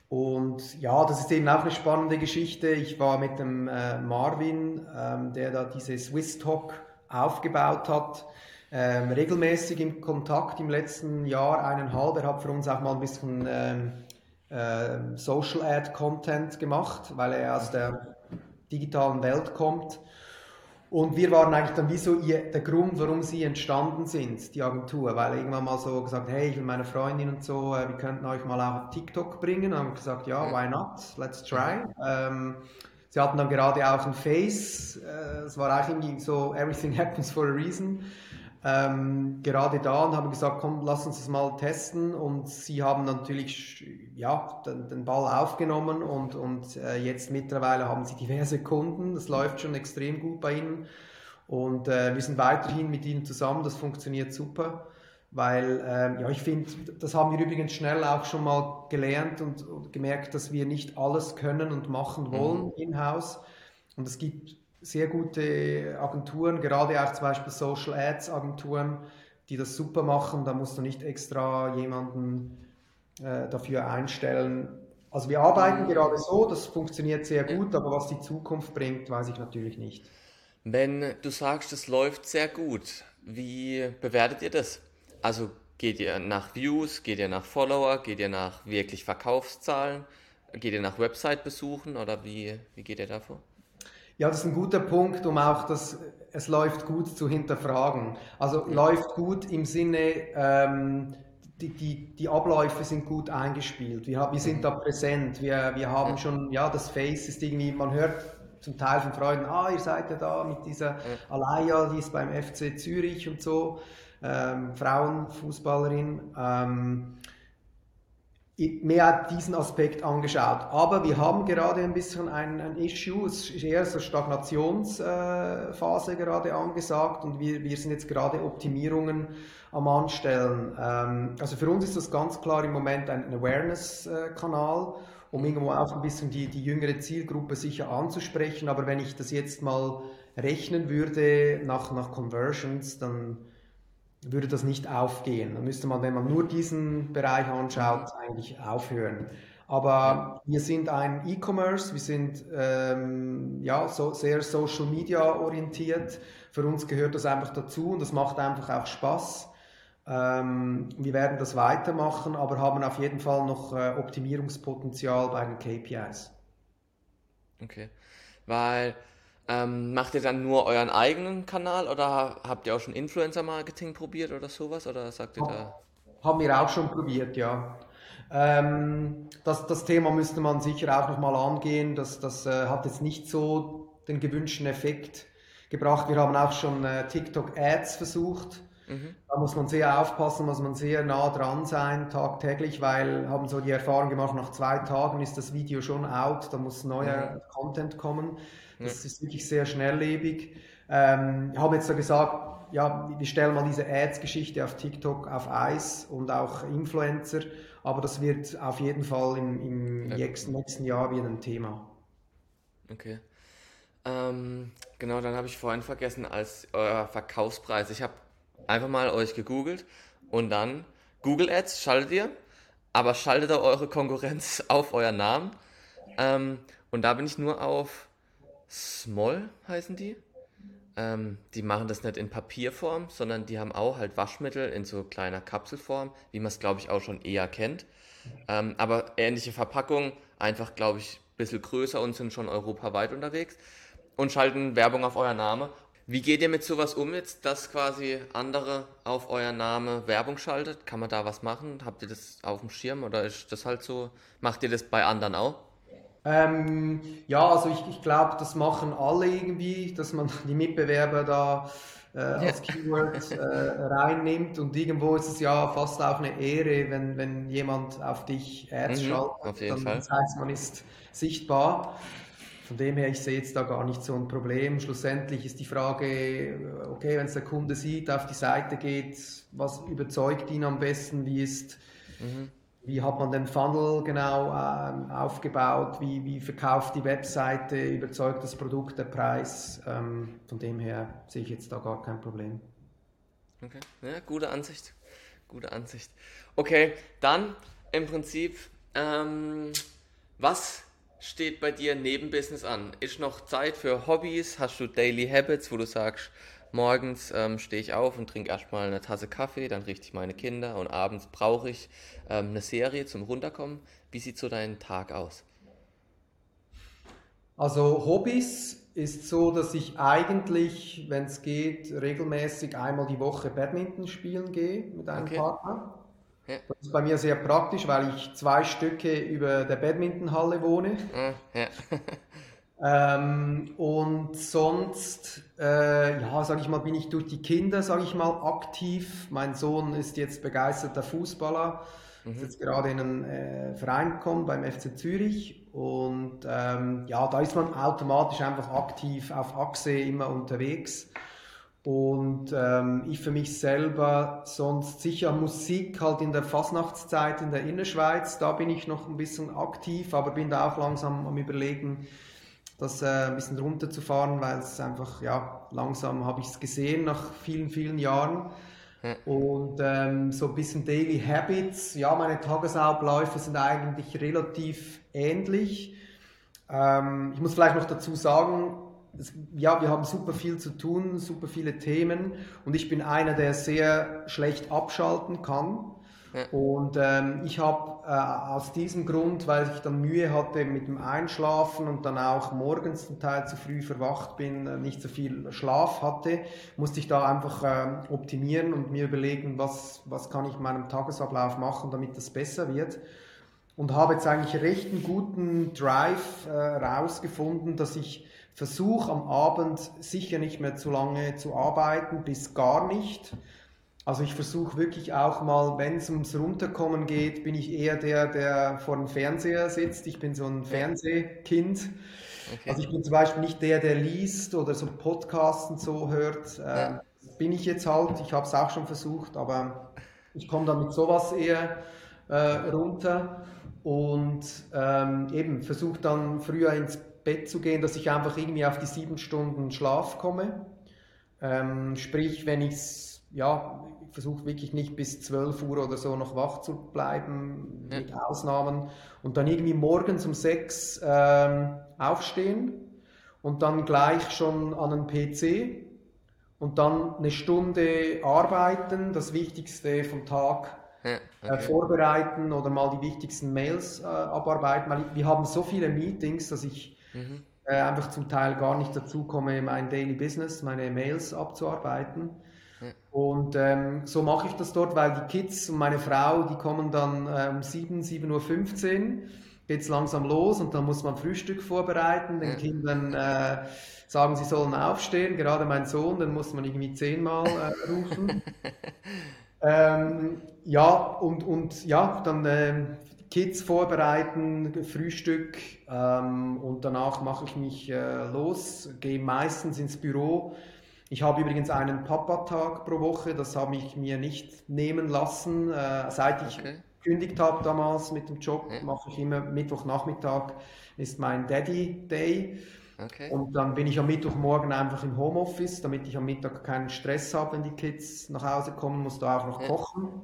Und ja, das ist eben auch eine spannende Geschichte. Ich war mit dem äh, Marvin, ähm, der da diese Swiss Talk aufgebaut hat ähm, regelmäßig im Kontakt im letzten Jahr, eineinhalb. Er hat für uns auch mal ein bisschen ähm, äh, Social Ad Content gemacht, weil er aus der digitalen Welt kommt. Und wir waren eigentlich dann wie so der Grund, warum sie entstanden sind, die Agentur, weil irgendwann mal so gesagt, hey, ich will meine Freundin und so, äh, wir könnten euch mal auf TikTok bringen. Und haben gesagt, ja, why not? Let's try. Ähm, sie hatten dann gerade auch ein Face, äh, es war eigentlich irgendwie so, everything happens for a reason ähm, gerade da und haben gesagt, komm, lass uns das mal testen. Und sie haben natürlich ja, den, den Ball aufgenommen und, und äh, jetzt mittlerweile haben sie diverse Kunden. Das läuft schon extrem gut bei ihnen. Und äh, wir sind weiterhin mit ihnen zusammen, das funktioniert super. Weil, ähm, ja, ich finde, das haben wir übrigens schnell auch schon mal gelernt und, und gemerkt, dass wir nicht alles können und machen wollen mhm. in-house. Und es gibt sehr gute Agenturen, gerade auch zum Beispiel Social Ads Agenturen, die das super machen. Da musst du nicht extra jemanden äh, dafür einstellen. Also wir arbeiten mhm. gerade so, das funktioniert sehr gut, aber was die Zukunft bringt, weiß ich natürlich nicht. Wenn du sagst, es läuft sehr gut, wie bewertet ihr das? Also geht ihr nach Views, geht ihr nach Follower, geht ihr nach wirklich Verkaufszahlen, geht ihr nach Website-Besuchen oder wie, wie geht ihr davor? Ja, das ist ein guter Punkt, um auch das, es läuft gut zu hinterfragen. Also läuft gut im Sinne, ähm, die, die, die Abläufe sind gut eingespielt. Wir, wir sind da präsent. Wir, wir haben schon, ja, das Face ist irgendwie, man hört zum Teil von Freunden, ah, ihr seid ja da mit dieser Alaya, die ist beim FC Zürich und so, ähm, Frauenfußballerin. Ähm, mehr diesen Aspekt angeschaut. Aber wir haben gerade ein bisschen ein, ein Issue, es ist eher so Stagnationsphase äh, gerade angesagt und wir, wir sind jetzt gerade Optimierungen am Anstellen. Ähm, also für uns ist das ganz klar im Moment ein Awareness-Kanal, um irgendwo auch ein bisschen die, die jüngere Zielgruppe sicher anzusprechen. Aber wenn ich das jetzt mal rechnen würde nach, nach Conversions, dann würde das nicht aufgehen. Dann müsste man, wenn man nur diesen Bereich anschaut, eigentlich aufhören. Aber wir sind ein E-Commerce, wir sind ähm, ja, so sehr Social Media orientiert. Für uns gehört das einfach dazu und das macht einfach auch Spaß. Ähm, wir werden das weitermachen, aber haben auf jeden Fall noch äh, Optimierungspotenzial bei den KPIs. Okay, weil ähm, macht ihr dann nur euren eigenen Kanal oder habt ihr auch schon Influencer-Marketing probiert oder sowas? Oder sagt ihr da? Haben wir auch schon probiert, ja. Ähm, das, das Thema müsste man sicher auch nochmal angehen. Das, das äh, hat jetzt nicht so den gewünschten Effekt gebracht. Wir haben auch schon äh, TikTok-Ads versucht. Mhm. Da muss man sehr aufpassen, muss man sehr nah dran sein, tagtäglich, weil haben so die Erfahrung gemacht, nach zwei Tagen ist das Video schon out, da muss neuer mhm. Content kommen. Das ja. ist wirklich sehr schnelllebig. Ähm, ich habe jetzt so gesagt, ja, wir stellen mal diese Ads-Geschichte auf TikTok auf Eis und auch Influencer, aber das wird auf jeden Fall im, im ja. nächsten, nächsten Jahr wieder ein Thema. Okay. Ähm, genau, dann habe ich vorhin vergessen, als euer Verkaufspreis. Ich habe einfach mal euch gegoogelt und dann Google Ads schaltet ihr, aber schaltet ihr eure Konkurrenz auf euren Namen. Ähm, und da bin ich nur auf Small heißen die. Ähm, die machen das nicht in Papierform, sondern die haben auch halt Waschmittel in so kleiner Kapselform, wie man es glaube ich auch schon eher kennt. Ähm, aber ähnliche Verpackung, einfach glaube ich ein bisschen größer und sind schon europaweit unterwegs und schalten Werbung auf euer Name. Wie geht ihr mit sowas um jetzt, dass quasi andere auf euer Name Werbung schaltet? Kann man da was machen? Habt ihr das auf dem Schirm oder ist das halt so? Macht ihr das bei anderen auch? Ähm, ja, also ich, ich glaube, das machen alle irgendwie, dass man die Mitbewerber da äh, als Keyword äh, reinnimmt und irgendwo ist es ja fast auch eine Ehre, wenn, wenn jemand auf dich Ads mhm, schaltet, auf jeden dann Fall. das heißt, man ist sichtbar. Von dem her, ich sehe jetzt da gar nicht so ein Problem. Schlussendlich ist die Frage, okay, wenn es der Kunde sieht, auf die Seite geht, was überzeugt ihn am besten, wie ist mhm wie hat man den Funnel genau ähm, aufgebaut, wie, wie verkauft die Webseite, überzeugt das Produkt, der Preis. Ähm, von dem her sehe ich jetzt da gar kein Problem. Okay, ja, gute Ansicht. Gute Ansicht. Okay, dann im Prinzip, ähm, was steht bei dir neben Business an? Ist noch Zeit für Hobbys? Hast du Daily Habits, wo du sagst, Morgens ähm, stehe ich auf und trinke erstmal eine Tasse Kaffee, dann richte ich meine Kinder und abends brauche ich ähm, eine Serie zum Runterkommen. Wie sieht so dein Tag aus? Also Hobbys ist so, dass ich eigentlich, wenn es geht, regelmäßig einmal die Woche Badminton spielen gehe mit einem Okay. Partner. Ja. Das ist bei mir sehr praktisch, weil ich zwei Stücke über der Badmintonhalle wohne. Ja. Ähm, und sonst, äh, ja, sage ich mal, bin ich durch die Kinder, sage ich mal, aktiv. Mein Sohn ist jetzt begeisterter Fußballer, ist jetzt gerade in einen äh, Verein gekommen beim FC Zürich. Und ähm, ja, da ist man automatisch einfach aktiv auf Achse immer unterwegs. Und ähm, ich für mich selber sonst sicher Musik halt in der Fasnachtszeit in der Innerschweiz, da bin ich noch ein bisschen aktiv, aber bin da auch langsam am Überlegen, das äh, ein bisschen runterzufahren, weil es einfach, ja, langsam habe ich es gesehen nach vielen, vielen Jahren. Und ähm, so ein bisschen Daily Habits, ja, meine Tagesabläufe sind eigentlich relativ ähnlich. Ähm, ich muss vielleicht noch dazu sagen, ja, wir haben super viel zu tun, super viele Themen und ich bin einer, der sehr schlecht abschalten kann. Und ähm, ich habe äh, aus diesem Grund, weil ich dann Mühe hatte mit dem Einschlafen und dann auch morgens zum Teil zu früh verwacht bin, äh, nicht so viel Schlaf hatte, musste ich da einfach ähm, optimieren und mir überlegen, was, was kann ich in meinem Tagesablauf machen, damit das besser wird und habe jetzt eigentlich recht einen guten Drive äh, rausgefunden, dass ich versuche am Abend sicher nicht mehr zu lange zu arbeiten, bis gar nicht. Also ich versuche wirklich auch mal, wenn es ums Runterkommen geht, bin ich eher der, der vor dem Fernseher sitzt. Ich bin so ein Fernsehkind. Okay. Also ich bin zum Beispiel nicht der, der liest oder so Podcasts und so hört. Ähm, bin ich jetzt halt. Ich habe es auch schon versucht, aber ich komme dann mit sowas eher äh, runter und ähm, eben versuche dann früher ins Bett zu gehen, dass ich einfach irgendwie auf die sieben Stunden Schlaf komme. Ähm, sprich, wenn ich ja, ich versuche wirklich nicht bis 12 Uhr oder so noch wach zu bleiben, Ja. mit Ausnahmen. Und dann irgendwie morgens um 6 ähm, aufstehen und dann gleich schon an den PC und dann eine Stunde arbeiten, das Wichtigste vom Tag Ja, äh, okay. vorbereiten oder mal die wichtigsten Mails äh, abarbeiten, wir haben so viele Meetings, dass ich Mhm. äh, einfach zum Teil gar nicht dazu komme, mein Daily Business, meine Mails abzuarbeiten. Und ähm, so mache ich das dort, weil die Kids und meine Frau, die kommen dann äh, um 7, 7.15 Uhr, geht es langsam los und dann muss man Frühstück vorbereiten, den. Kindern äh, sagen, sie sollen aufstehen, gerade mein Sohn, den muss man irgendwie zehnmal äh, rufen. Ähm, ja, und, und ja, dann ähm, Kids vorbereiten, Frühstück ähm, und danach mache ich mich äh, los, gehe meistens ins Büro. Ich habe übrigens einen Papa-Tag pro Woche, das habe ich mir nicht nehmen lassen. Äh, seit ich Okay. gekündigt habe damals mit dem Job, Ja. mache ich immer Mittwochnachmittag ist mein Daddy Day. Okay. Und dann bin ich am Mittwochmorgen einfach im Homeoffice, damit ich am Mittag keinen Stress habe, wenn die Kids nach Hause kommen, muss da auch noch Ja. kochen.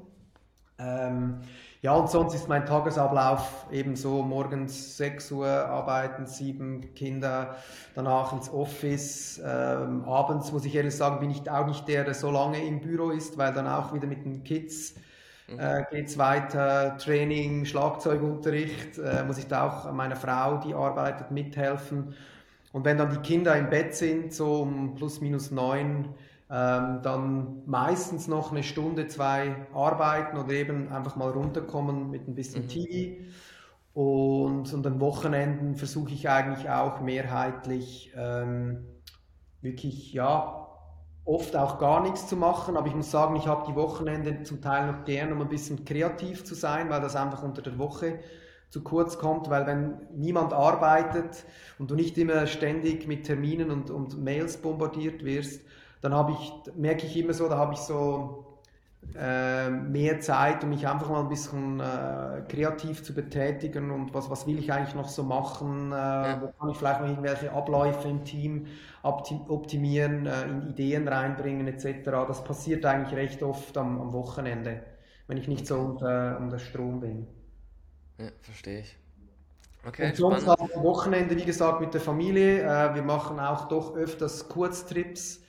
Ähm, ja, und sonst ist mein Tagesablauf eben so morgens 6 Uhr arbeiten, sieben Kinder, danach ins Office. Ähm, abends, muss ich ehrlich sagen, bin ich auch nicht der, der so lange im Büro ist, weil dann auch wieder mit den Kids äh, geht es weiter. Training, Schlagzeugunterricht, äh, muss ich da auch meiner Frau, die arbeitet, mithelfen. Und wenn dann die Kinder im Bett sind, so um plus minus neun, ähm, dann meistens noch eine Stunde, zwei arbeiten oder eben einfach mal runterkommen mit ein bisschen TV. Und, und an Wochenenden versuche ich eigentlich auch mehrheitlich ähm, wirklich, ja, oft auch gar nichts zu machen. Aber ich muss sagen, ich habe die Wochenende zum Teil noch gern, um ein bisschen kreativ zu sein, weil das einfach unter der Woche zu kurz kommt, weil wenn niemand arbeitet und du nicht immer ständig mit Terminen und, und Mails bombardiert wirst, dann habe ich, merke ich immer so, da habe ich so äh, mehr Zeit, um mich einfach mal ein bisschen äh, kreativ zu betätigen und was, was will ich eigentlich noch so machen, äh, wo kann ich vielleicht noch irgendwelche Abläufe im Team opti- optimieren, äh, in Ideen reinbringen etc. Das passiert eigentlich recht oft am, am Wochenende, wenn ich nicht so unter, unter Strom bin. Ja, verstehe ich. Okay, Und sonst am Wochenende, wie gesagt, mit der Familie. Äh, wir machen auch doch öfters Kurztrips.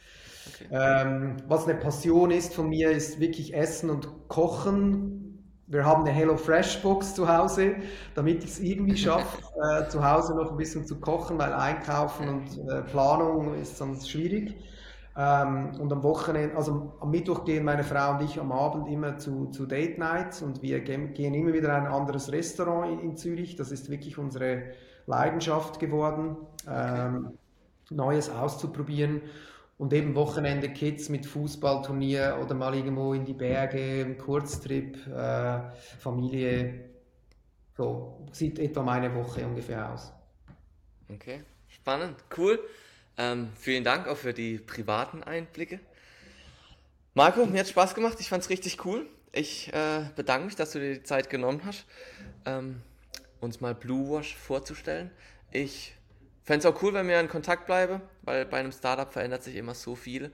Okay. Ähm, was eine Passion ist von mir, ist wirklich Essen und Kochen. wir haben eine Hello Fresh Box zu Hause, damit ich es irgendwie schaffe, äh, zu Hause noch ein bisschen zu kochen, weil Einkaufen und äh, Planung ist sonst schwierig. Ähm, und am Wochenende, also am Mittwoch gehen meine Frau und ich am Abend immer zu, zu Date Nights und wir gehen immer wieder in ein anderes Restaurant in, in Zürich. Das ist wirklich unsere Leidenschaft geworden, ähm, Neues auszuprobieren. Und eben Wochenende Kids mit Fußballturnier oder mal irgendwo in die Berge, ein Kurztrip, äh, Familie. So sieht etwa meine Woche ungefähr aus. Okay, spannend, cool. Ähm, vielen Dank auch für die privaten Einblicke. Marco, mir hat Spaß gemacht. Ich fand es richtig cool. Ich äh, bedanke mich, dass du dir die Zeit genommen hast, ähm, uns mal Blue Wash vorzustellen. Ich fände es auch cool, wenn wir in Kontakt bleiben, weil bei einem Startup verändert sich immer so viel.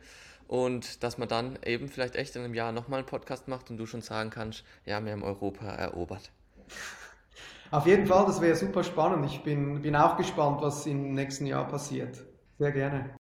Und dass man dann eben vielleicht echt in einem Jahr nochmal einen Podcast macht und du schon sagen kannst, ja, wir haben Europa erobert. Auf jeden Fall, das wäre super spannend. Ich bin, bin auch gespannt, was im nächsten Jahr passiert. Sehr gerne.